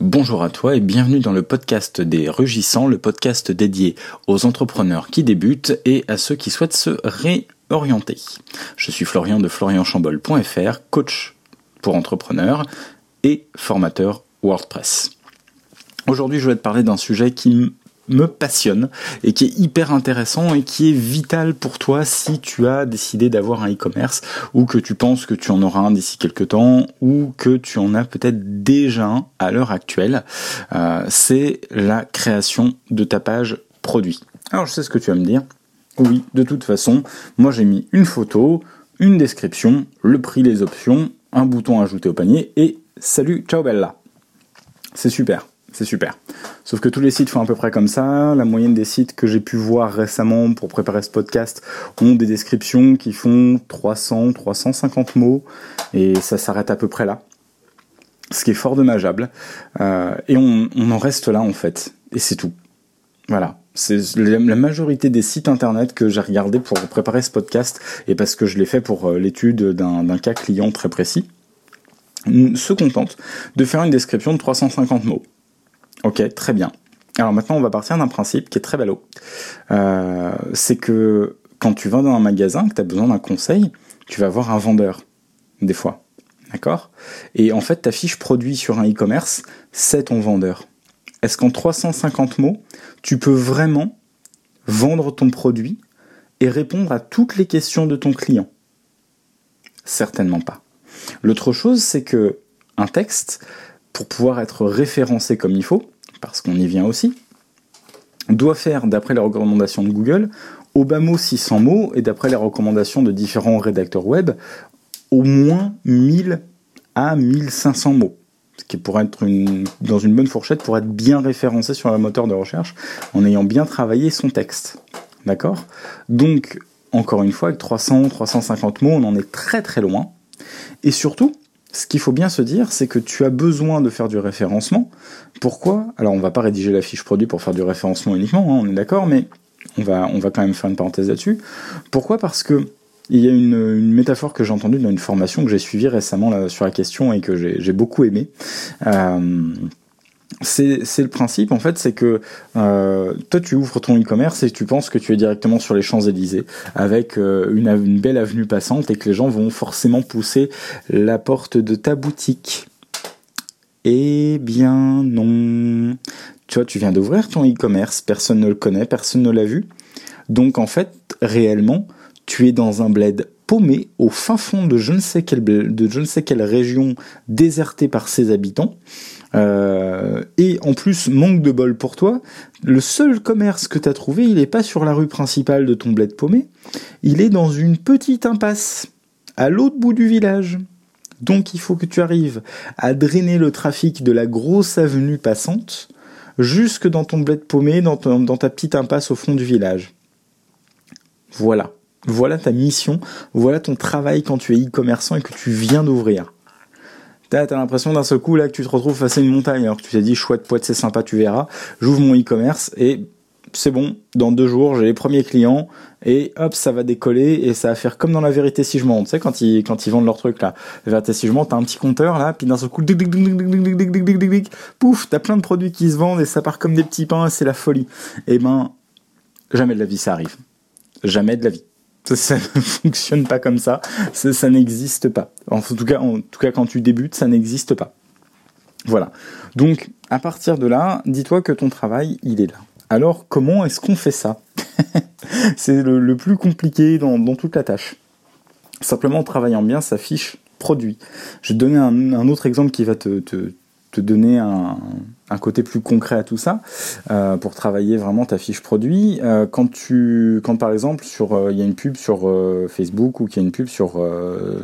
Bonjour à toi et bienvenue dans le podcast des Rugissants, le podcast dédié aux entrepreneurs qui débutent et à ceux qui souhaitent se réorienter. Je suis Florian de florianchambol.fr, coach pour entrepreneurs et formateur WordPress. Aujourd'hui, je vais te parler d'un sujet qui me passionne et qui est hyper intéressant et qui est vital pour toi si tu as décidé d'avoir un e-commerce ou que tu penses que tu en auras un d'ici quelques temps ou que tu en as peut-être déjà un à l'heure actuelle. Euh, c'est la création de ta page produit. Alors je sais ce que tu vas me dire. Oui, de toute façon, moi j'ai mis une photo, une description, le prix, les options, un bouton ajouté au panier et salut, ciao bella. C'est super. C'est super. Sauf que tous les sites font à peu près comme ça. La moyenne des sites que j'ai pu voir récemment pour préparer ce podcast ont des descriptions qui font 300, 350 mots et ça s'arrête à peu près là. Ce qui est fort dommageable. Euh, et on, en reste là en fait. Et c'est tout. Voilà. C'est la majorité des sites internet que j'ai regardé pour préparer ce podcast et parce que je l'ai fait pour euh, l'étude d'un cas client très précis se contentent de faire une description de 350 mots. Ok, très bien. Alors maintenant, on va partir d'un principe qui est très ballot. Euh, c'est que quand tu vas dans un magasin, que tu as besoin d'un conseil, tu vas voir un vendeur, des fois. D'accord? Et en fait, ta fiche produit sur un e-commerce, c'est ton vendeur. Est-ce qu'en 350 mots, tu peux vraiment vendre ton produit et répondre à toutes les questions de ton client? Certainement pas. L'autre chose, c'est que un texte, pour pouvoir être référencé comme il faut, parce qu'on y vient aussi, doit faire, d'après les recommandations de Google, au bas mot 600 mots, et d'après les recommandations de différents rédacteurs web, au moins 1000 à 1500 mots. Ce qui pourrait être dans une bonne fourchette pour être bien référencé sur un moteur de recherche en ayant bien travaillé son texte. D'accord? Donc, encore une fois, avec 300, 350 mots, on en est très très loin. Et surtout, ce qu'il faut bien se dire, c'est que tu as besoin de faire du référencement. Pourquoi? Alors, on va pas rédiger la fiche produit pour faire du référencement uniquement, hein, on est d'accord, mais on va, quand même faire une parenthèse là-dessus. Pourquoi? Parce que il y a une, métaphore que j'ai entendue dans une formation que j'ai suivie récemment sur la question et que j'ai beaucoup aimé. Euh, c'est le principe en fait, c'est que euh, toi tu ouvres ton e-commerce et tu penses que tu es directement sur les Champs-Élysées avec euh, une, belle avenue passante et que les gens vont forcément pousser la porte de ta boutique. Eh bien non. Tu vois, tu viens d'ouvrir ton e-commerce, personne ne le connaît, personne ne l'a vu. Donc en fait, réellement, tu es dans un bled au fin fond de je ne sais quelle, région désertée par ses habitants euh, et en plus, manque de bol pour toi, le seul commerce que tu as trouvé, il n'est pas sur la rue principale de ton bled paumé, il est dans une petite impasse, à l'autre bout du village. Donc il faut que tu arrives à drainer le trafic de la grosse avenue passante jusque dans ton bled paumé, dans ta petite impasse au fond du village. Voilà. Voilà ta mission, voilà ton travail quand tu es e-commerçant et que tu viens d'ouvrir. T'as as, l'impression d'un seul coup là que tu te retrouves face à une montagne alors que tu t'es dit chouette poète c'est sympa tu verras. J'ouvre mon e-commerce et c'est bon, dans deux jours j'ai les premiers clients et hop ça va décoller et ça va faire comme dans la vérité si je monte. Tu sais quand ils quand ils vendent leur truc là, la vérité si je monte t'as un petit compteur là puis d'un seul coup pouf t'as plein de produits qui se vendent et ça part comme des petits pains c'est la folie. Et ben jamais de la vie ça arrive, jamais de la vie. Ça, ne fonctionne pas comme ça. Ça, n'existe pas. En tout cas, quand tu débutes, ça n'existe pas. Voilà. Donc, à partir de là, dis-toi que ton travail, il est là. Alors, comment est-ce qu'on fait ça? C'est le, plus compliqué dans, toute la tâche. Simplement en travaillant bien sa fiche produit. Je vais te donner un, autre exemple qui va te donner un, côté plus concret à tout ça euh, pour travailler vraiment ta fiche produit. Euh, quand tu, quand par exemple sur, euh, il y a une pub sur Facebook ou qu'il y a une pub sur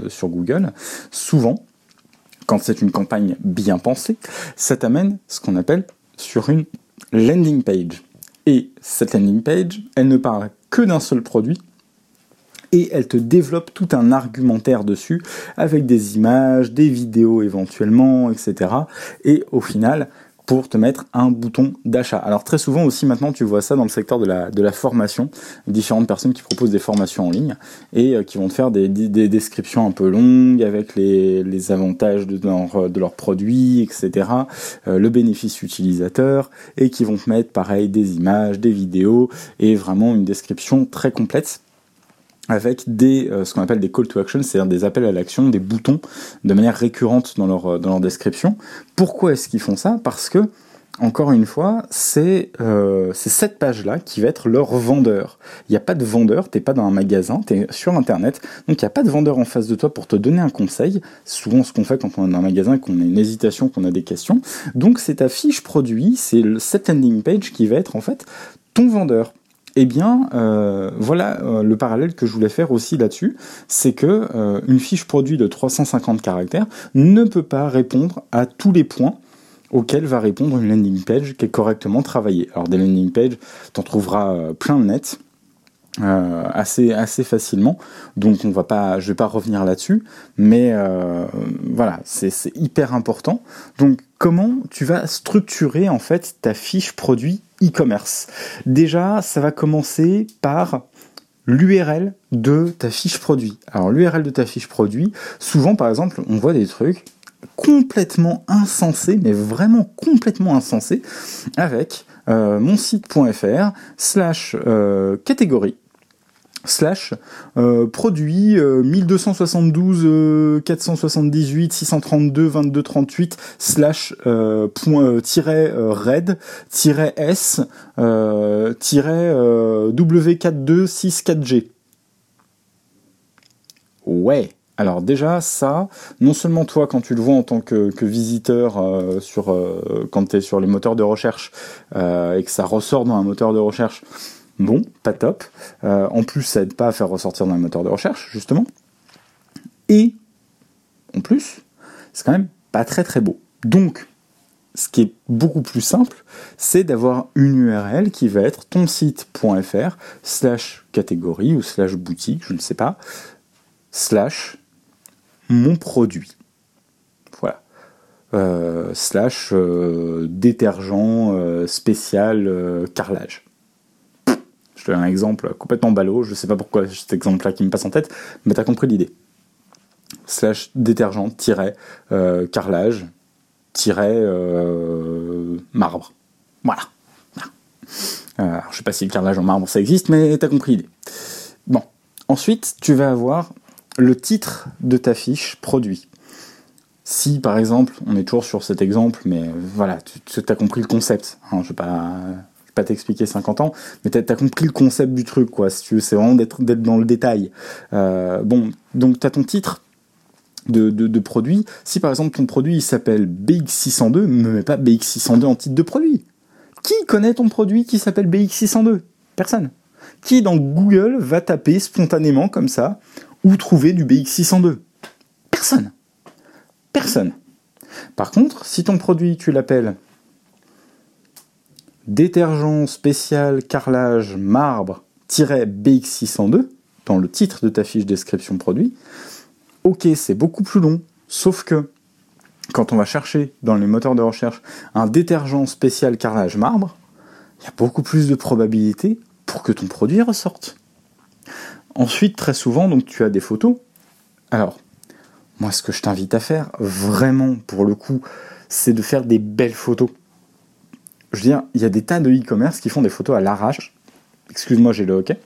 sur Google, souvent, quand c'est une campagne bien pensée, ça t'amène ce qu'on appelle sur une landing page. Et cette landing page, elle ne parle que d'un seul produit, et elle te développe tout un argumentaire dessus avec des images, des vidéos éventuellement, etc. Et au final, pour te mettre un bouton d'achat. Alors très souvent aussi maintenant tu vois ça dans le secteur de la, formation, différentes personnes qui proposent des formations en ligne et euh, qui vont te faire des, des, descriptions un peu longues avec les, avantages de leurs produits, etc., euh, le bénéfice utilisateur et qui vont te mettre pareil des images, des vidéos et vraiment une description très complète avec des euh, ce qu'on appelle des call to action, c'est-à-dire des appels à l'action, des boutons de manière récurrente dans leur euh, dans leur description. Pourquoi est-ce qu'ils font ça? Parce que encore une fois, c'est euh, cette page-là qui va être leur vendeur. Il n'y a pas de vendeur, t'es pas dans un magasin, tu es sur Internet, donc il n'y a pas de vendeur en face de toi pour te donner un conseil. Souvent ce qu'on fait quand on est dans un magasin, qu'on a une hésitation, qu'on a des questions. Donc c'est ta fiche produit, c'est cette landing page qui va être en fait ton vendeur. Eh bien, euh, voilà euh, le parallèle que je voulais faire aussi là-dessus, c'est que euh, une fiche produit de 350 caractères ne peut pas répondre à tous les points auxquels va répondre une landing page qui est correctement travaillée. Alors des landing pages, t'en trouveras plein de net. assez assez facilement donc on va pas je vais pas revenir là-dessus mais voilà c'est hyper important donc comment tu vas structurer en fait ta fiche produit e-commerce. Déjà, ça va commencer par l'URL de ta fiche produit. Alors l'URL de ta fiche produit, souvent par exemple, on voit des trucs complètement insensés, mais vraiment complètement insensés, avec euh, mon site.fr slash euh, catégorie slash euh, produit 1272 478 632 22 38 slash euh, point, euh, tiret euh, red tiret s tiret w4264g ouais. Alors déjà ça, non seulement toi quand tu le vois en tant que, que visiteur sur quand tu es sur les moteurs de recherche et que ça ressort dans un moteur de recherche, bon, pas top. Euh, en plus, ça aide pas à faire ressortir dans le moteur de recherche, justement. Et, en plus, c'est quand même pas très très beau. Donc, ce qui est beaucoup plus simple, c'est d'avoir une URL qui va être ton site.fr slash catégorie ou slash boutique, je ne sais pas, slash mon produit. Voilà. Euh, slash euh, détergent spécial carrelage un exemple complètement ballot, je sais pas pourquoi cet exemple-là qui me passe en tête, mais tu as compris l'idée. Slash détergent, tiret, euh, carrelage, tiret, euh, marbre. Voilà. Euh, je sais pas si le carrelage en marbre ça existe, mais tu as compris l'idée. Bon. Ensuite, tu vas avoir le titre de ta fiche produit. Si par exemple, on est toujours sur cet exemple, mais voilà, tu, as compris le concept. Hein, je vais pas pas t'expliquer 50 ans, mais t'as as compris le concept du truc, quoi. Si tu veux, c'est vraiment d'être dans le détail. Euh, bon, donc t'as ton titre. De, produit. Si par exemple ton produit s'appelle BX602, ne mets pas BX602 en titre de produit. Qui connaît ton produit qui s'appelle BX602 Personne. Qui dans Google va taper spontanément comme ça ou trouver du BX602 Personne. Personne. Par contre, si ton produit tu l'appelles détergent spécial carrelage marbre-BX602 dans le titre de ta fiche description produit, ok, c'est beaucoup plus long, sauf que quand on va chercher dans les moteurs de recherche un détergent spécial carrelage marbre, il y a beaucoup plus de probabilités pour que ton produit ressorte. Ensuite, très souvent, donc tu as des photos. Alors, moi, ce que je t'invite à faire, vraiment, pour le coup, c'est de faire des belles photos je veux dire, il y a des tas de e-commerce qui font des photos à l'arrache. Excuse-moi, j'ai le hockey.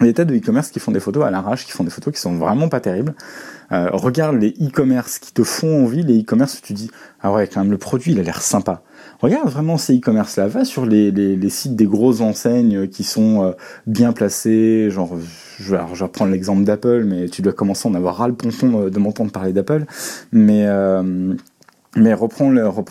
Il y a des tas de e-commerce qui font des photos à l'arrache, qui font des photos qui sont vraiment pas terribles. Euh, regarde les e-commerce qui te font envie, les e-commerce où tu dis ah ouais quand même le produit il a l'air sympa. Regarde vraiment ces e-commerce là, va sur les, sites des grosses enseignes qui sont euh, bien placés, genre je, vais reprendre l'exemple d'Apple, mais tu dois commencer à en avoir ras le ponton de m'entendre parler d'Apple, mais euh, mais reprends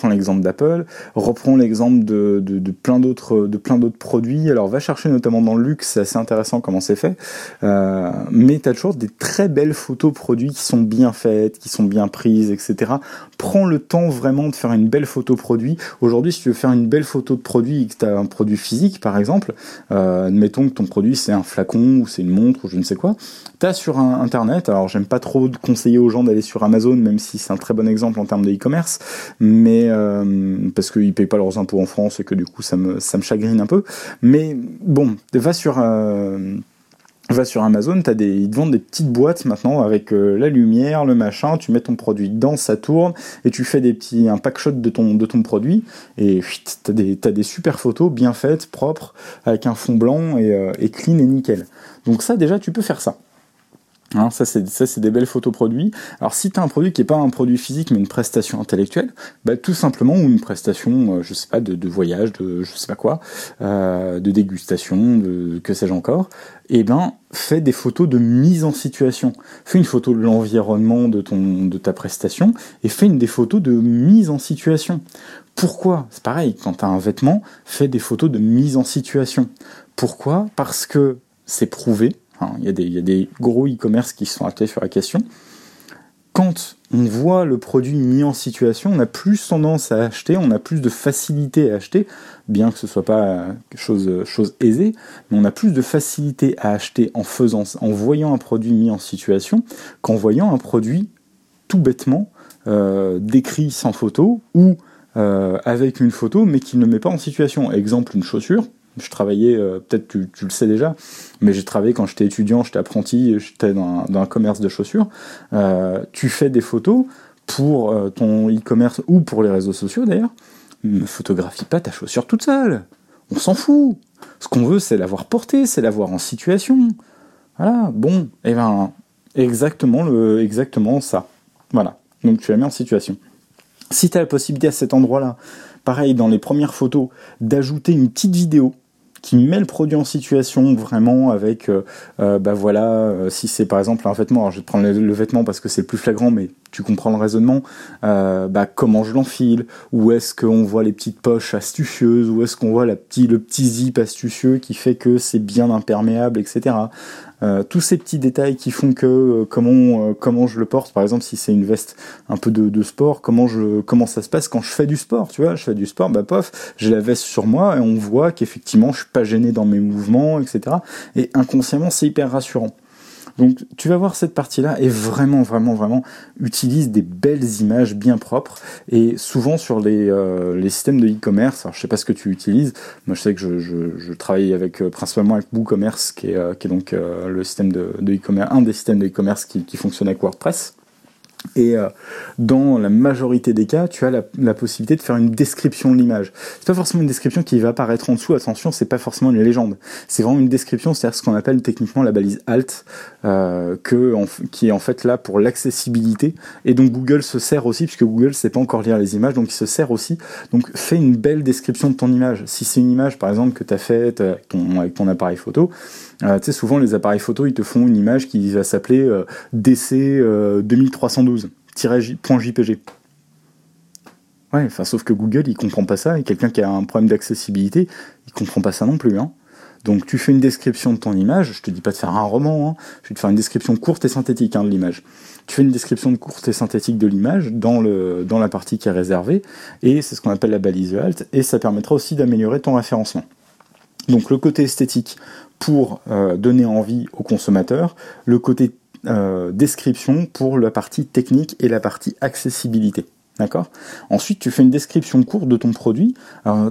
l'exemple d'Apple, reprends l'exemple de, plein d'autres de plein d'autres produits. Alors va chercher notamment dans le luxe, c'est assez intéressant comment c'est fait. Euh, mais tu as toujours des très belles photos produits qui sont bien faites, qui sont bien prises, etc. Prends le temps vraiment de faire une belle photo produit. Aujourd'hui, si tu veux faire une belle photo de produit et que tu as un produit physique, par exemple, euh, admettons que ton produit c'est un flacon ou c'est une montre ou je ne sais quoi, tu as sur Internet, alors j'aime pas trop conseiller aux gens d'aller sur Amazon, même si c'est un très bon exemple en termes de e-commerce, mais euh, parce qu'ils payent pas leurs impôts en France et que du coup ça me ça me chagrine un peu. Mais bon, va sur euh, va sur Amazon, as des, ils te vendent des petites boîtes maintenant avec euh, la lumière, le machin, tu mets ton produit dedans, ça tourne, et tu fais des petits, un pack shot de ton, de ton produit, et t'as des, as des super photos bien faites, propres, avec un fond blanc et, et clean et nickel. Donc ça déjà tu peux faire ça. Hein, ça, c'est, ça, c'est des belles photos produits. Alors, si tu as un produit qui n'est pas un produit physique, mais une prestation intellectuelle, bah, tout simplement, ou une prestation, euh, je sais pas, de, de, voyage, de je sais pas quoi, euh, de dégustation, de que sais-je encore, eh ben, fais des photos de mise en situation. Fais une photo de l'environnement de, ton, de ta prestation et fais une des photos de mise en situation. Pourquoi? C'est pareil, quand tu as un vêtement, fais des photos de mise en situation. Pourquoi? Parce que c'est prouvé, il, y a des, il y a des gros e-commerce qui sont actés sur la question. Quand on voit le produit mis en situation, on a plus tendance à acheter, on a plus de facilité à acheter, bien que ce soit pas chose, chose aisée, mais on a plus de facilité à acheter en faisant, en voyant un produit mis en situation, qu'en voyant un produit tout bêtement euh, décrit sans photo ou euh, avec une photo, mais qui ne met pas en situation. Exemple, une chaussure je travaillais, euh, peut-être tu, le sais déjà, mais j'ai travaillé quand j'étais étudiant, j'étais apprenti, j'étais dans, dans, un commerce de chaussures. Euh, tu fais des photos pour euh, ton e-commerce ou pour les réseaux sociaux d'ailleurs. Ne photographie pas ta chaussure toute seule. On s'en fout. Ce qu'on veut, c'est l'avoir portée, c'est l'avoir en situation. Voilà. Bon, et eh ben exactement le, exactement ça. Voilà. Donc tu la mets en situation. Si tu as la possibilité à cet endroit-là, pareil dans les premières photos, d'ajouter une petite vidéo qui met le produit en situation vraiment avec, euh, euh, bah voilà, euh, si c'est par exemple un vêtement, alors je vais prendre le, vêtement parce que c'est le plus flagrant, mais tu comprends le raisonnement, bah comment je l'enfile, où est-ce qu'on voit les petites poches astucieuses, où est-ce qu'on voit la le petit zip astucieux qui fait que c'est bien imperméable, etc. Euh, tous ces petits détails qui font que euh, comment euh, comment je le porte. Par exemple si c'est une veste un peu de, sport comment je comment ça se passe quand je fais du sport tu vois. Je fais du sport bah pof j'ai la veste sur moi et on voit qu'effectivement je suis pas gêné dans mes mouvements etc et inconsciemment c'est hyper rassurant donc tu vas voir cette partie-là et vraiment, vraiment, vraiment utilise des belles images bien propres et souvent sur les, euh, systèmes de e-commerce, alors je sais pas ce que tu utilises, moi je sais que je, travaille avec euh, principalement avec WooCommerce qui est, euh, qui est donc le système de, de e-commerce, un des systèmes de e-commerce qui, qui fonctionne avec WordPress. Et euh, dans la majorité des cas, tu as la, possibilité de faire une description de l'image. C'est pas forcément une description qui va apparaître en dessous. Attention, c'est pas forcément une légende. C'est vraiment une description, c'est-à-dire ce qu'on appelle techniquement la balise alt, euh, que en, qui est en fait là pour l'accessibilité. Et donc Google se sert aussi, puisque Google sait pas encore lire les images, donc il se sert aussi. Donc fais une belle description de ton image. Si c'est une image, par exemple, que tu as faite avec ton, avec ton appareil photo, euh, tu sais, souvent les appareils photo, ils te font une image qui va s'appeler euh, DC euh, 2312-jpg. Ouais, enfin, sauf que Google, il comprend pas ça, et quelqu'un qui a un problème d'accessibilité, il comprend pas ça non plus, hein. Donc tu fais une description de ton image, je te dis pas de faire un roman, hein, je vais te faire une description courte et synthétique hein, de l'image. Tu fais une description courte et synthétique de l'image dans, dans la partie qui est réservée, et c'est ce qu'on appelle la balise alt, et ça permettra aussi d'améliorer ton référencement. Donc le côté esthétique pour euh, donner envie aux consommateurs, le côté euh, description pour la partie technique et la partie accessibilité. D'accord? Ensuite, tu fais une description courte de ton produit.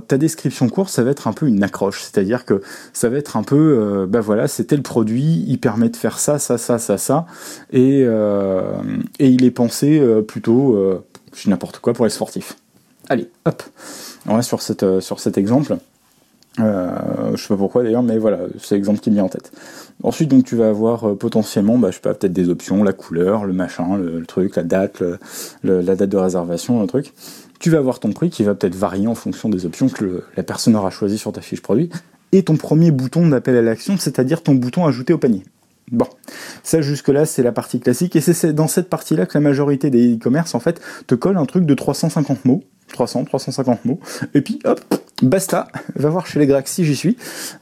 Ta description courte, ça va être un peu une accroche, c'est-à-dire que ça va être un peu, euh, bah voilà, c'était le produit, il permet de faire ça, ça, ça, ça, ça, et, euh, et il est pensé plutôt, euh, n'importe quoi pour les sportifs. Allez, hop, on va sur, cette, sur cet exemple. Euh, je sais pas pourquoi d'ailleurs, mais voilà, c'est l'exemple qui me vient en tête. Ensuite, donc tu vas avoir euh, potentiellement, bah, je sais pas, peut-être des options, la couleur, le machin, le, truc, la date, la date de réservation, le truc. Tu vas avoir ton prix qui va peut-être varier en fonction des options que la personne aura choisi sur ta fiche produit. Et ton premier bouton d'appel à l'action, c'est-à-dire ton bouton ajouter au panier. Bon, ça jusque-là c'est la partie classique et c'est dans cette partie-là que la majorité des e-commerce en fait te colle un truc de 350 mots 300, 350 mots. Et puis hop, basta, va voir chez les Grecs si j'y suis.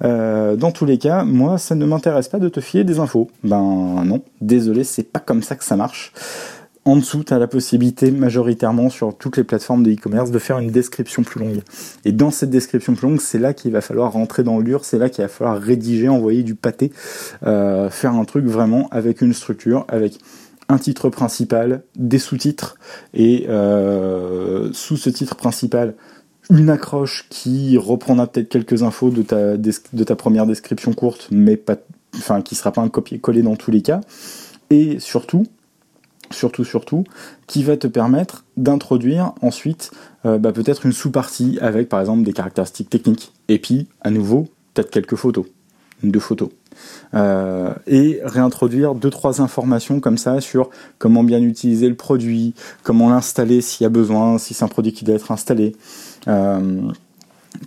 Euh, dans tous les cas, moi, ça ne m'intéresse pas de te fier des infos. Ben non, désolé, c'est pas comme ça que ça marche. En dessous, tu la possibilité majoritairement sur toutes les plateformes de e-commerce de faire une description plus longue. Et dans cette description plus longue, c'est là qu'il va falloir rentrer dans l'ur, c'est là qu'il va falloir rédiger, envoyer du pâté, euh, faire un truc vraiment avec une structure, avec un titre principal, des sous-titres, et euh, sous ce titre principal, une accroche qui reprendra peut-être quelques infos de ta, première description courte, mais pas, enfin, qui sera pas un copier-coller dans tous les cas. Et surtout, surtout, surtout, qui va te permettre d'introduire ensuite euh, bah, peut-être une sous-partie avec par exemple des caractéristiques techniques. Et puis, à nouveau, peut-être quelques photos, deux photos. Euh, et réintroduire deux trois informations comme ça sur comment bien utiliser le produit, comment l'installer s'il y a besoin, si c'est un produit qui doit être installé. Euh,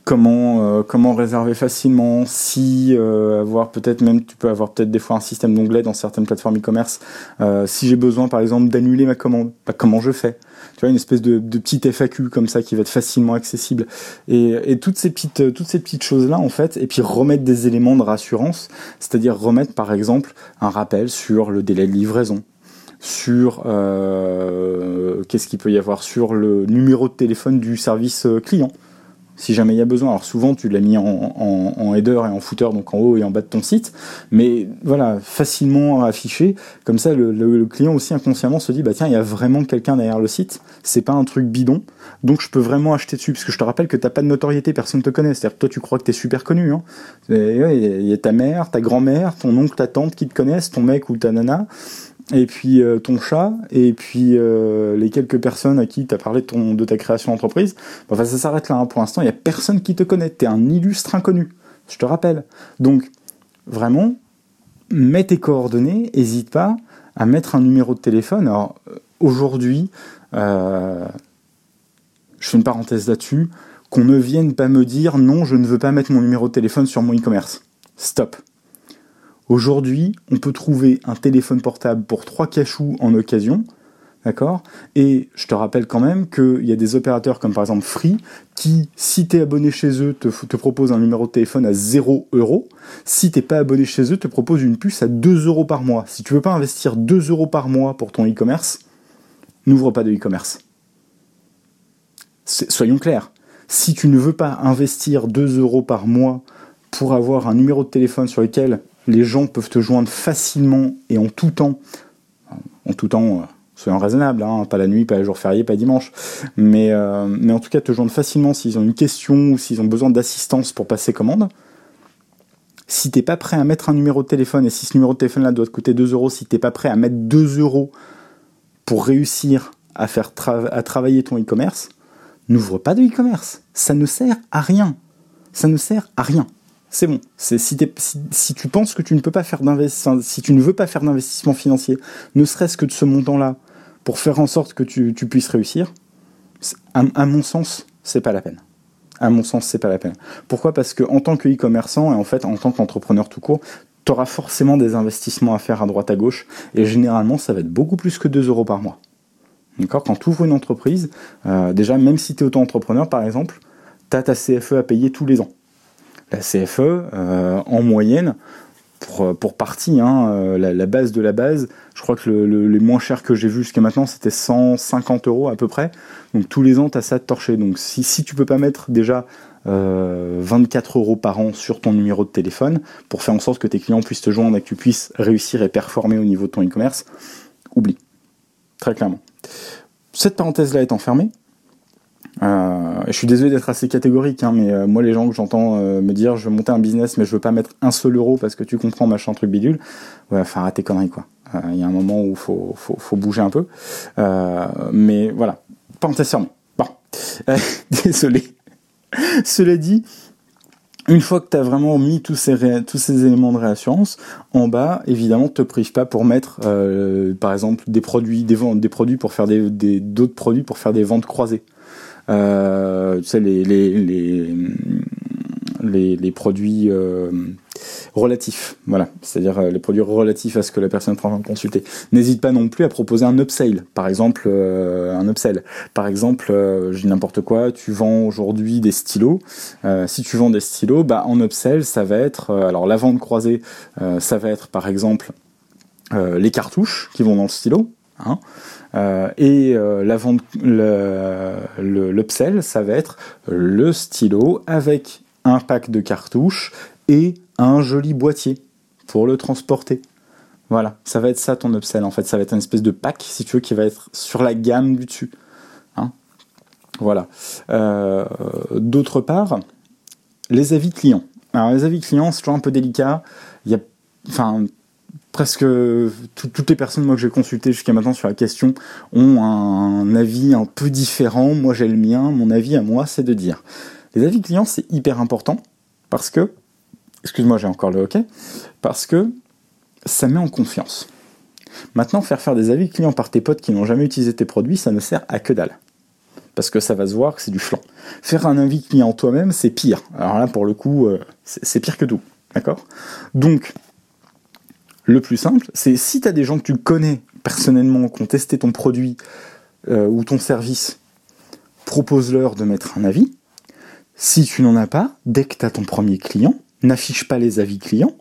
comment euh, comment réserver facilement si euh, avoir peut-être même tu peux avoir peut-être des fois un système d'onglets dans certaines plateformes e-commerce euh, si j'ai besoin par exemple d'annuler ma commande bah, comment je fais? Tu vois une espèce de, de petite FAQ comme ça qui va être facilement accessible. Et, et toutes ces petites toutes ces petites choses là en fait et puis remettre des éléments de rassurance c'est-à-dire remettre par exemple un rappel sur le délai de livraison sur euh, qu'est-ce qu'il peut y avoir sur le numéro de téléphone du service client si jamais il y a besoin. Alors souvent tu l'as mis en, en, header et en footer, donc en haut et en bas de ton site, mais voilà, facilement affiché. Comme ça, le, client aussi inconsciemment se dit bah tiens, il y a vraiment quelqu'un derrière le site. C'est pas un truc bidon, donc je peux vraiment acheter dessus. Parce que je te rappelle que t'as pas de notoriété, personne te connaît. C'est-à-dire toi tu crois que t'es super connu. Hein. Il y a ta mère, ta grand-mère, ton oncle, ta tante qui te connaissent, ton mec ou ta nana et puis euh, ton chat, et puis euh, les quelques personnes à qui tu as parlé de, ton, de ta création d'entreprise, enfin ça s'arrête là. Hein. Pour l'instant, il n'y a personne qui te connaît. Tu es un illustre inconnu, je te rappelle. Donc, vraiment, mets tes coordonnées, n'hésite pas à mettre un numéro de téléphone. Alors, aujourd'hui, euh, je fais une parenthèse là-dessus, qu'on ne vienne pas me dire non, je ne veux pas mettre mon numéro de téléphone sur mon e-commerce. Stop. Aujourd'hui, on peut trouver un téléphone portable pour 3 cachous en occasion, D'accord? Et je te rappelle quand même qu'il y a des opérateurs comme par exemple Free qui, si tu es abonné chez eux, te, te propose un numéro de téléphone à 0 euros. Si t'es pas abonné chez eux, te propose une puce à 2 euros par mois. Si tu veux pas investir 2 euros par mois pour ton e-commerce, n'ouvre pas de e-commerce. Soyons clairs. Si tu ne veux pas investir 2 euros par mois pour avoir un numéro de téléphone sur lequel les gens peuvent te joindre facilement et en tout temps. En tout temps, euh, soyons raisonnables, hein, pas la nuit, pas les jours fériés, pas dimanche. Mais, euh, mais en tout cas, te joindre facilement s'ils ont une question ou s'ils ont besoin d'assistance pour passer commande. Si t'es pas prêt à mettre un numéro de téléphone, et si ce numéro de téléphone là doit te coûter 2 euros, si t'es pas prêt à mettre 2 euros pour réussir à faire à travailler ton e-commerce, n'ouvre pas de e-commerce. Ça ne sert à rien. Ça ne sert à rien c'est bon. Si, tu penses que tu ne peux pas faire d'investissement, si tu ne veux pas faire d'investissement financier, ne serait-ce que de ce montant-là, pour faire en sorte que tu, puisses réussir, à, mon sens, c'est pas la peine. À mon sens, c'est pas la peine. Pourquoi? Parce que en tant que e-commerçant et en fait en tant qu'entrepreneur tout court, tu auras forcément des investissements à faire à droite à gauche et généralement ça va être beaucoup plus que 2 euros par mois. D'accord? Quand tu ouvres une entreprise, euh, déjà même si tu es auto-entrepreneur par exemple, tu as ta CFE à payer tous les ans la CFE, euh, en moyenne, pour, pour partie, hein, euh, la, base de la base, je crois que le, les moins chers que j'ai vu jusqu'à maintenant, c'était 150 euros à peu près. Donc tous les ans, tu as ça de torcher. Donc si, si tu peux pas mettre déjà 24 euh, euros par an sur ton numéro de téléphone pour faire en sorte que tes clients puissent te joindre et que tu puisses réussir et performer au niveau de ton e-commerce, oublie. Très clairement. Cette parenthèse-là étant fermée, euh, je suis désolé d'être assez catégorique, hein, mais euh, moi les gens que j'entends euh, me dire je veux monter un business mais je veux pas mettre un seul euro parce que tu comprends machin truc bidule, ouais, faut arrêter conneries quoi. Il y a un moment où faut, faut, faut bouger un peu, mais voilà, parenthèse fermée. Bon, désolé. Cela dit, une fois que tu as vraiment mis tous ces, tous ces éléments de réassurance, en bas, évidemment, te prive pas pour mettre, par exemple, des produits, des, des produits pour faire des, d'autres produits pour faire des ventes croisées. Euh, tu sais, les, les, les, les, produits euh, relatifs, voilà, c'est-à-dire euh, les produits relatifs à ce que la personne est en consulter. N'hésite pas non plus à proposer un upsell, par exemple un upsell. Par exemple, je dis n'importe quoi, tu vends aujourd'hui des stylos. si tu vends des stylos, bah en upsell, ça va être, alors la vente croisée, ça va être par exemple les cartouches qui vont dans le stylo. Hein, euh, et euh, la l'upsell, le, ça va être le stylo avec un pack de cartouches et un joli boîtier pour le transporter. Voilà, ça va être ça ton upsell en fait. Ça va être une espèce de pack, si tu veux, qui va être sur la gamme du dessus. Hein voilà. Euh, d'autre part, les avis clients. Alors les avis clients, c'est toujours un peu délicat. Il y a, enfin, presque toutes les personnes moi que j'ai consultées jusqu'à maintenant sur la question ont un avis un peu différent. Moi j'ai le mien. Mon avis à moi, c'est de dire les avis clients, c'est hyper important parce que, excuse-moi, j'ai encore le hockey, parce que ça met en confiance. Maintenant, faire faire des avis clients par tes potes qui n'ont jamais utilisé tes produits, ça ne sert à que dalle. Parce que ça va se voir que c'est du flanc. Faire un avis client toi-même, c'est pire. Alors là, pour le coup, euh, c'est pire que tout. D'accord? Donc, le plus simple, c'est si tu as des gens que tu connais personnellement, qui ont testé ton produit euh, ou ton service, propose-leur de mettre un avis. Si tu n'en as pas, dès que tu as ton premier client, n'affiche pas les avis clients.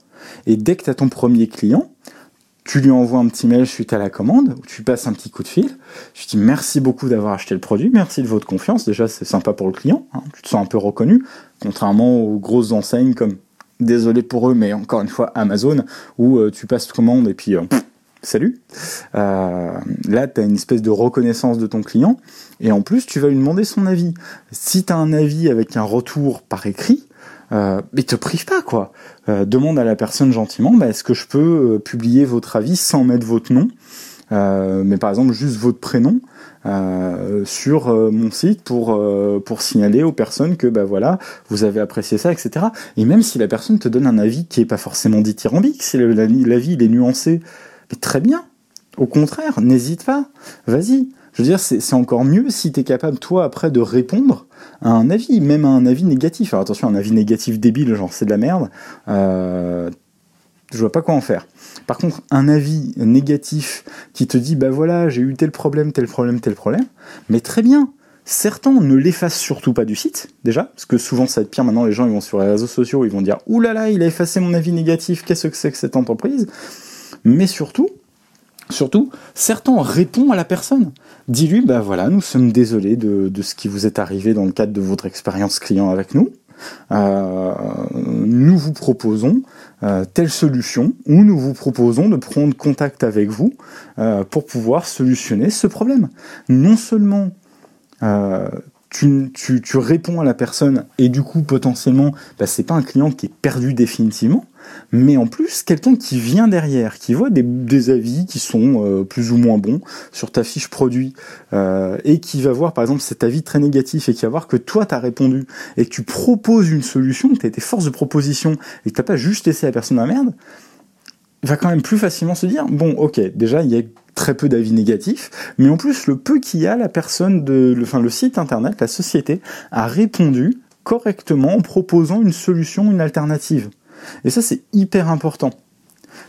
Et dès que tu as ton premier client, tu lui envoies un petit mail suite à la commande, ou tu passes un petit coup de fil. Tu dis merci beaucoup d'avoir acheté le produit, merci de votre confiance. Déjà, c'est sympa pour le client, hein. tu te sens un peu reconnu, contrairement aux grosses enseignes comme, désolé pour eux, mais encore une fois, Amazon, où euh, tu passes commande et puis euh, salut. Euh, là, tu as une espèce de reconnaissance de ton client. Et en plus, tu vas lui demander son avis. Si tu un avis avec un retour par écrit, mais te prive pas quoi. Demande à la personne gentiment, bah, est-ce que je peux publier votre avis sans mettre votre nom, mais par exemple juste votre prénom sur mon site pour pour signaler aux personnes que bah voilà vous avez apprécié ça, etc. Et même si la personne te donne un avis qui est pas forcément dithyrambique, si l'avis il est nuancé, mais très bien. Au contraire, n'hésite pas. Vas-y. Je veux dire, c'est encore mieux si tu es capable, toi, après, de répondre à un avis, même à un avis négatif. Alors attention, un avis négatif débile, genre c'est de la merde, euh, je vois pas quoi en faire. Par contre, un avis négatif qui te dit, bah voilà, j'ai eu tel problème, tel problème, tel problème, mais très bien. Certains ne l'effacent surtout pas du site, déjà, parce que souvent ça va être pire maintenant, les gens vont sur les réseaux sociaux, ils vont dire, oulala, là là, il a effacé mon avis négatif, qu'est-ce que c'est que cette entreprise? Mais surtout, Surtout, certains répondent à la personne. Dis-lui, bah voilà, nous sommes désolés de, ce qui vous est arrivé dans le cadre de votre expérience client avec nous. Euh, nous vous proposons euh, telle solution ou nous vous proposons de prendre contact avec vous euh, pour pouvoir solutionner ce problème. Non seulement tu, réponds à la personne et du coup potentiellement bah, c'est pas un client qui est perdu définitivement mais en plus quelqu'un qui vient derrière qui voit des, avis qui sont euh, plus ou moins bons sur ta fiche produit euh, et qui va voir par exemple cet avis très négatif et qui va voir que toi t'as répondu et que tu proposes une solution que t'as été force de proposition et que t'as pas juste laissé la personne la merde va quand même plus facilement se dire bon ok déjà il y a très peu d'avis négatifs, mais en plus le peu qu'il y a, la personne de, enfin le site internet, la société a répondu correctement en proposant une solution, une alternative. Et ça c'est hyper important.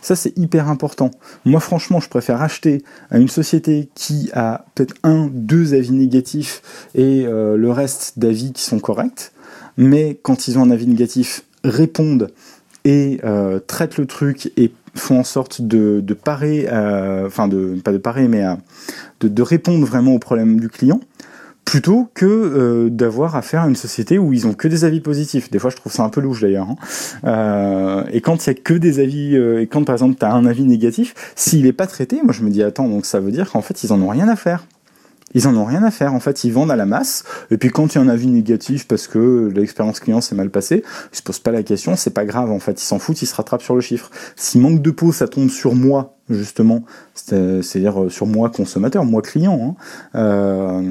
Ça, c'est hyper important. Moi, franchement, je préfère acheter à une société qui a peut-être un, deux avis négatifs et euh, le reste d'avis qui sont corrects. Mais quand ils ont un avis négatif, répondent et euh, traitent le truc et font en sorte de, parer, enfin de pas de parer, mais de, de, répondre vraiment aux problèmes du client, plutôt que euh, d'avoir affaire à une société où ils ont que des avis positifs. Des fois, je trouve ça un peu louche d'ailleurs. Hein. Euh, et quand il y a que des avis, euh, et quand par exemple tu un avis négatif, s'il est pas traité, moi je me dis attends, donc ça veut dire qu'en fait ils en ont rien à faire. Ils en ont rien à faire. En fait, ils vendent à la masse. Et puis quand il y a un avis négatif parce que l'expérience client s'est mal passée, ils se posent pas la question. C'est pas grave. En fait, ils s'en foutent. Ils se rattrapent sur le chiffre. Si manque de peau, ça tombe sur moi justement, c'est-à-dire euh, sur moi consommateur, moi client, hein, euh,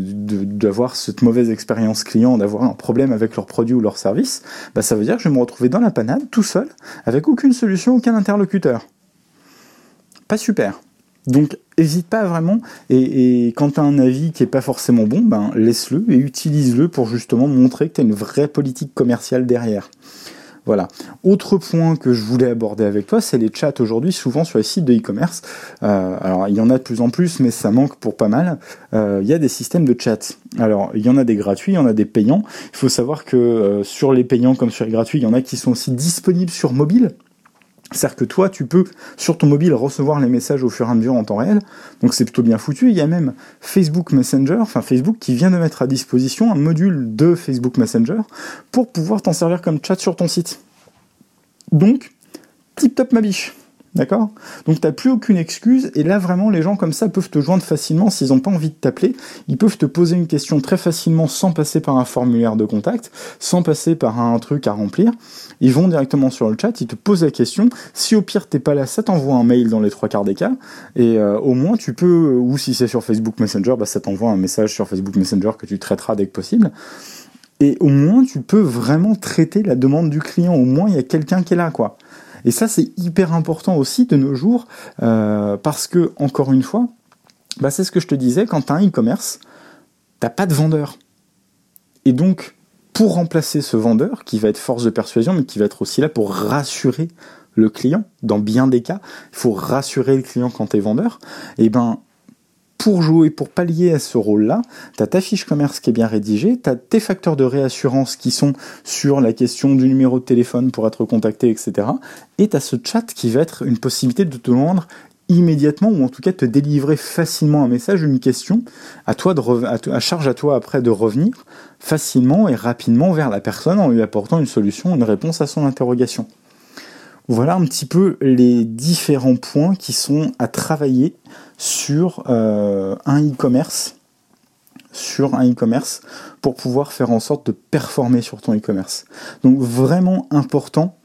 d'avoir cette mauvaise expérience client, d'avoir un problème avec leur produit ou leur service, bah ça veut dire que je vais me retrouver dans la panade tout seul, avec aucune solution, aucun interlocuteur. Pas super. Donc, hésite pas vraiment. Et, quand tu un avis qui est pas forcément bon, ben laisse-le et utilise-le pour justement montrer que tu as une vraie politique commerciale derrière. Voilà. Autre point que je voulais aborder avec toi, c'est les chats aujourd'hui, souvent sur les sites de e-commerce. Euh, alors, il y en a de plus en plus, mais ça manque pour pas mal. Euh, il y a des systèmes de chat. Alors, il y en a des gratuits, il y en a des payants. Il faut savoir que euh, sur les payants comme sur les gratuits, il y en a qui sont aussi disponibles sur mobile. C'est-à-dire que toi, tu peux, sur ton mobile, recevoir les messages au fur et à mesure en temps réel. Donc c'est plutôt bien foutu. Il y a même Facebook Messenger, enfin Facebook, qui vient de mettre à disposition un module de Facebook Messenger pour pouvoir t'en servir comme chat sur ton site. Donc, tip top ma biche. D'accord? Donc t'as plus aucune excuse et là vraiment les gens comme ça peuvent te joindre facilement s'ils n'ont pas envie de t'appeler. Ils peuvent te poser une question très facilement sans passer par un formulaire de contact, sans passer par un truc à remplir. Ils vont directement sur le chat, ils te posent la question. Si au pire t'es pas là, ça t'envoie un mail dans les trois quarts des cas. Et euh, au moins tu peux, ou si c'est sur Facebook Messenger, bah, ça t'envoie un message sur Facebook Messenger que tu traiteras dès que possible. Et au moins tu peux vraiment traiter la demande du client. Au moins il y a quelqu'un qui est là, quoi. Et ça, c'est hyper important aussi de nos jours, euh, parce que, encore une fois, bah, c'est ce que je te disais, quand tu as un e-commerce, t'as pas de vendeur. Et donc, pour remplacer ce vendeur, qui va être force de persuasion, mais qui va être aussi là pour rassurer le client, dans bien des cas, il faut rassurer le client quand tu es vendeur, et eh ben pour jouer, pour pallier à ce rôle-là, tu as ta fiche commerce qui est bien rédigée, tu as tes facteurs de réassurance qui sont sur la question du numéro de téléphone pour être contacté, etc. Et tu as ce chat qui va être une possibilité de te rendre immédiatement ou en tout cas te délivrer facilement un message, une question, à toi de à, charge à toi après de revenir facilement et rapidement vers la personne en lui apportant une solution, une réponse à son interrogation. Voilà un petit peu les différents points qui sont à travailler sur euh, un e-commerce sur un e-commerce pour pouvoir faire en sorte de performer sur ton e-commerce. Donc vraiment important,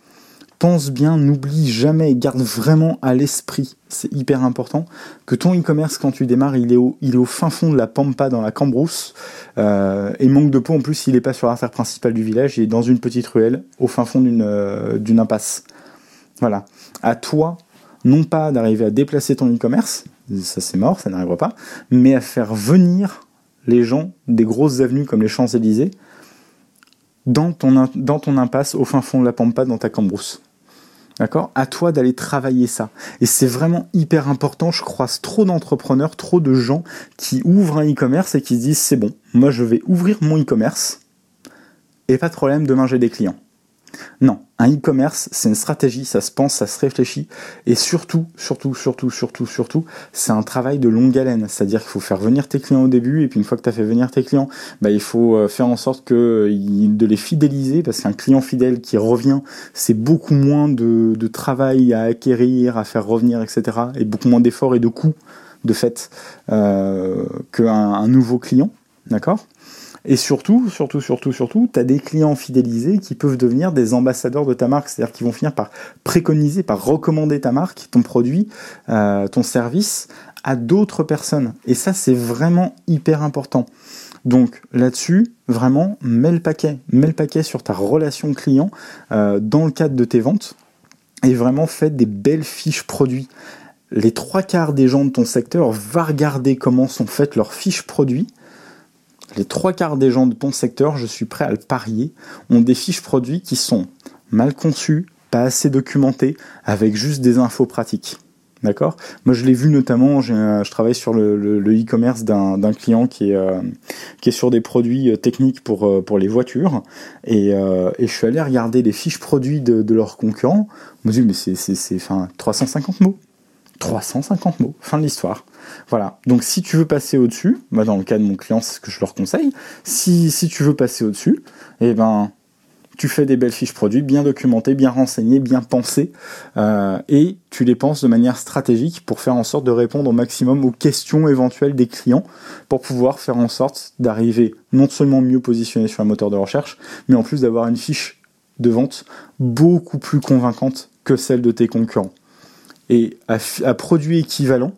pense bien, n'oublie jamais, garde vraiment à l'esprit, c'est hyper important, que ton e-commerce quand tu démarres, il est, au, fin fond de la pampa dans la cambrousse, euh, et manque de peau en plus, il n'est pas sur l'artère principale du village, il est dans une petite ruelle, au fin fond d'une euh, d'une impasse. Voilà. À toi, non pas d'arriver à déplacer ton e-commerce, ça c'est mort, ça n'arrivera pas, mais à faire venir les gens des grosses avenues comme les Champs-Élysées dans ton, impasse au fin fond de la pampa dans ta cambrousse. D'accord? À toi d'aller travailler ça. Et c'est vraiment hyper important. Je croise trop d'entrepreneurs, trop de gens qui ouvrent un e-commerce et qui se disent c'est bon, moi je vais ouvrir mon e-commerce et pas de problème, demain j'ai des clients. Non, un e-commerce, c'est une stratégie, ça se pense, ça se réfléchit, et surtout, surtout, surtout, surtout, surtout, c'est un travail de longue haleine. C'est-à-dire qu'il faut faire venir tes clients au début, et puis une fois que tu as fait venir tes clients, bah, il faut euh, faire en sorte que de les fidéliser, parce qu'un client fidèle qui revient, c'est beaucoup moins de, travail à acquérir, à faire revenir, etc., et beaucoup moins d'efforts et de coûts, de fait, euh, qu'un nouveau client. D'accord? Et surtout, surtout, surtout, surtout, tu as des clients fidélisés qui peuvent devenir des ambassadeurs de ta marque, c'est-à-dire qu'ils vont finir par préconiser, par recommander ta marque, ton produit, euh, ton service à d'autres personnes. Et ça, c'est vraiment hyper important. Donc là-dessus, vraiment, mets le paquet, mets le paquet sur ta relation client euh, dans le cadre de tes ventes et vraiment fais des belles fiches produits. Les trois quarts des gens de ton secteur va regarder comment sont faites leurs fiches produits les trois quarts des gens de ton secteur, je suis prêt à le parier, ont des fiches produits qui sont mal conçues, pas assez documentées, avec juste des infos pratiques. D'accord? Moi, je l'ai vu notamment, je travaille sur le e-commerce d'un client qui est, euh, qui est sur des produits euh, techniques pour, euh, pour les voitures. Et, je suis allé regarder les fiches produits de, leurs concurrents. Je me suis dit, mais c'est enfin, 350 mots. 350 mots. Fin de l'histoire. Voilà. Donc si tu veux passer au-dessus, moi dans le cas de mon client, c'est ce que je leur conseille. Si, si tu veux passer au-dessus, eh ben tu fais des belles fiches produits, bien documentées, bien renseignées, bien pensées, euh, et tu les penses de manière stratégique pour faire en sorte de répondre au maximum aux questions éventuelles des clients, pour pouvoir faire en sorte d'arriver non seulement mieux positionné sur un moteur de recherche, mais en plus d'avoir une fiche de vente beaucoup plus convaincante que celle de tes concurrents. Et à, à produit équivalent,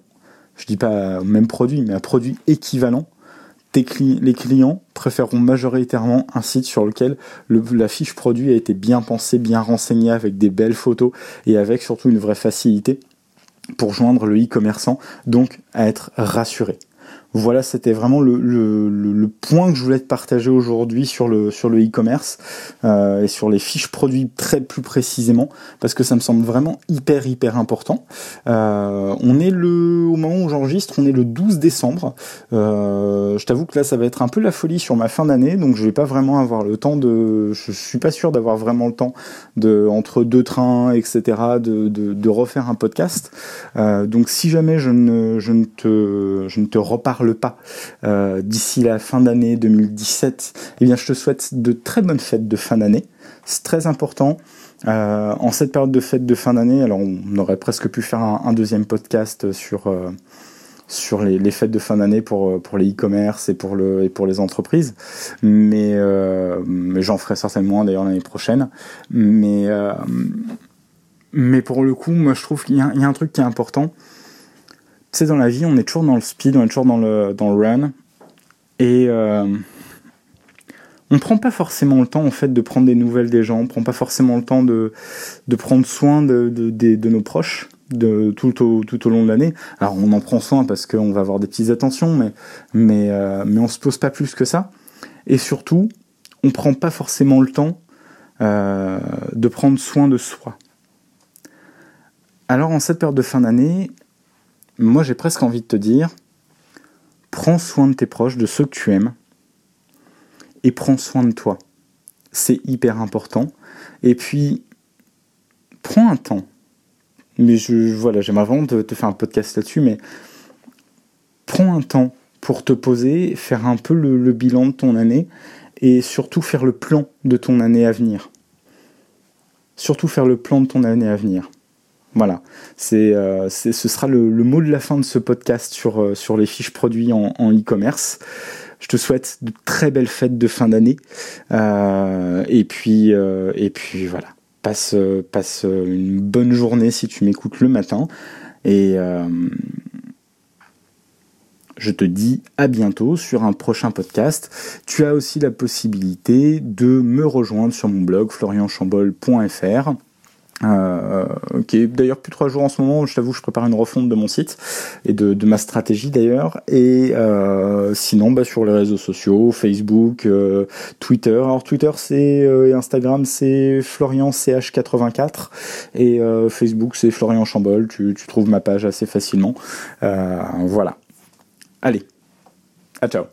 je dis pas même produit, mais un produit équivalent, les clients préféreront majoritairement un site sur lequel la fiche produit a été bien pensée, bien renseignée, avec des belles photos et avec surtout une vraie facilité pour joindre le e-commerçant, donc à être rassuré. Voilà, c'était vraiment le, le, le, point que je voulais te partager aujourd'hui sur le sur le e-commerce euh, et sur les fiches produits très plus précisément parce que ça me semble vraiment hyper hyper important. Euh, on est le au moment où j'enregistre, on est le 12 décembre. Euh, je t'avoue que là, ça va être un peu la folie sur ma fin d'année, donc je vais pas vraiment avoir le temps de. Je suis pas sûr d'avoir vraiment le temps de entre deux trains, etc. de de, de refaire un podcast. Donc si jamais je ne je ne te je ne te reparle parle pas d'ici la fin d'année 2017, eh bien je te souhaite de très bonnes fêtes de fin d'année. C'est très important. en cette période de fête de fin d'année, alors on aurait presque pu faire un, deuxième podcast sur sur les, fêtes de fin d'année pour, euh, pour les e-commerce et, pour le, et pour les entreprises. Mais, euh, mais j'en ferai certainement d'ailleurs l'année prochaine. Mais, euh, mais pour le coup, moi je trouve qu'il y, a un truc qui est important. Tu sais, dans la vie, on est toujours dans le speed, on est toujours dans le, dans le run. Et euh, on prend pas forcément le temps en fait de prendre des nouvelles des gens, on prend pas forcément le temps de, de prendre soin de, de, nos proches de tout au, tout au long de l'année. Alors on en prend soin parce qu'on va avoir des petites attentions, mais, mais, euh, mais on se pose pas plus que ça. Et surtout, on prend pas forcément le temps euh, de prendre soin de soi. Alors en cette période de fin d'année, moi j'ai presque envie de te dire, prends soin de tes proches, de ceux que tu aimes, et prends soin de toi. C'est hyper important. Et puis, prends un temps mais je, voilà, j'aimerais vraiment te, faire un podcast là-dessus, mais prends un temps pour te poser, faire un peu le, bilan de ton année et surtout faire le plan de ton année à venir. Surtout faire le plan de ton année à venir. Voilà, c'est, euh, ce sera le, mot de la fin de ce podcast sur, euh, les fiches produits en, e-commerce. Je te souhaite de très belles fêtes de fin d'année. Euh, et, puis, et puis voilà passe, passe une bonne journée si tu m'écoutes le matin. Et je te dis à bientôt sur un prochain podcast. Tu as aussi la possibilité de me rejoindre sur mon blog florianchambol.fr euh, qui est d'ailleurs plus trois jours en ce moment. Je t'avoue, je prépare une refonte de mon site et de, de ma stratégie d'ailleurs. Et euh, sinon, bah, sur les réseaux sociaux, Facebook, euh, Twitter. Alors Twitter, c'est euh, et Instagram, c'est Florian CH84 et euh, Facebook, c'est Florian Chambol. Tu, tu trouves ma page assez facilement. voilà. Allez, à ciao.